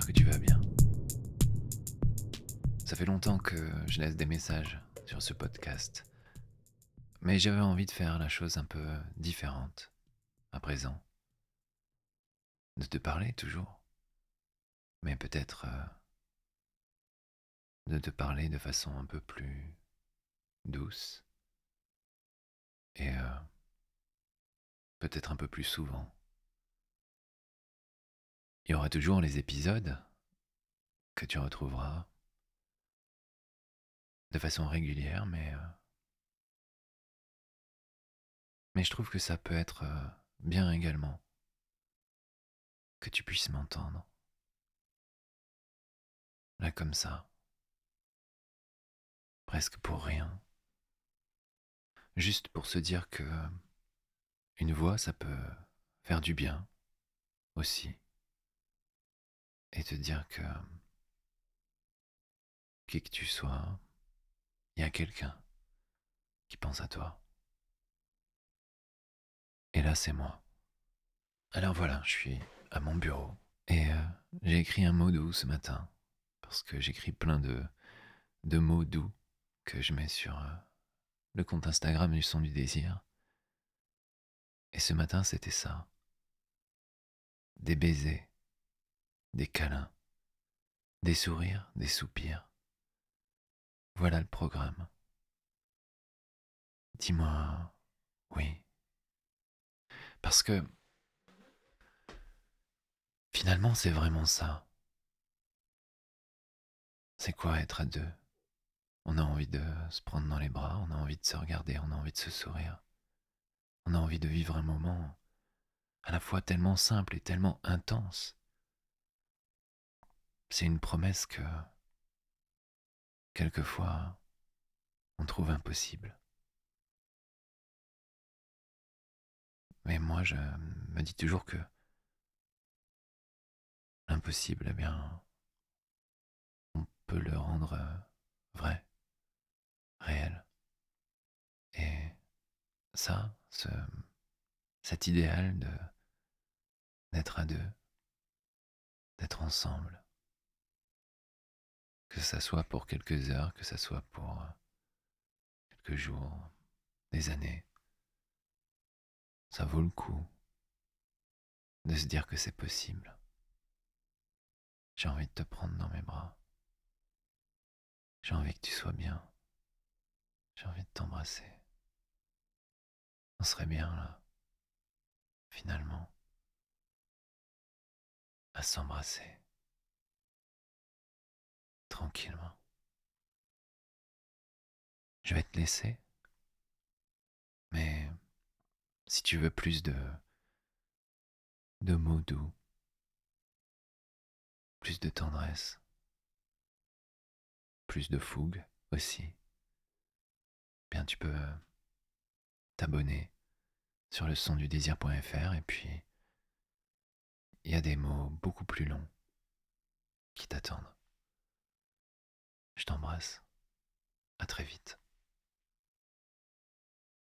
Que tu vas bien. Ça fait longtemps que je laisse des messages sur ce podcast. Mais j'avais envie de faire la chose un peu différente à présent. De te parler toujours. Mais peut-être euh, de te parler de façon un peu plus douce. Et euh, peut-être un peu plus souvent. Il y aura toujours les épisodes que tu retrouveras de façon régulière, mais... euh, mais je trouve que ça peut être euh, bien également que tu puisses m'entendre. Là comme ça. Presque pour rien. Juste pour se dire que une voix, ça peut faire du bien aussi. Et te dire que qui que tu sois, il y a quelqu'un qui pense à toi. Et là, c'est moi. Alors voilà, je suis à mon bureau et euh, j'ai écrit un mot doux ce matin parce que j'écris plein de, de mots doux que je mets sur euh, le compte Instagram du son du désir. Et ce matin, c'était ça. Des baisers, des câlins, des sourires, des soupirs. Voilà le programme. Dis-moi oui. Parce que finalement, c'est vraiment ça. C'est quoi être à deux? On a envie de se prendre dans les bras, on a envie de se regarder, on a envie de se sourire. On a envie de vivre un moment à la fois tellement simple et tellement intense. C'est une promesse que, quelquefois, on trouve impossible. Mais moi, je me dis toujours que l'impossible, eh bien, on peut le rendre euh, vrai, réel. Et ça, ce, cet idéal de d'être à deux, d'être ensemble, que ça soit pour quelques heures, que ça soit pour euh, quelques jours, des années, ça vaut le coup de se dire que c'est possible. J'ai envie de te prendre dans mes bras. J'ai envie que tu sois bien. J'ai envie de t'embrasser. On serait bien là, finalement, à s'embrasser, tranquillement. Je vais te laisser, mais si tu veux plus de de mots doux, plus de tendresse, plus de fougue aussi, bien tu peux t'abonner sur le son du désir.fr et puis il y a des mots beaucoup plus longs qui t'attendent. Je t'embrasse. À très vite.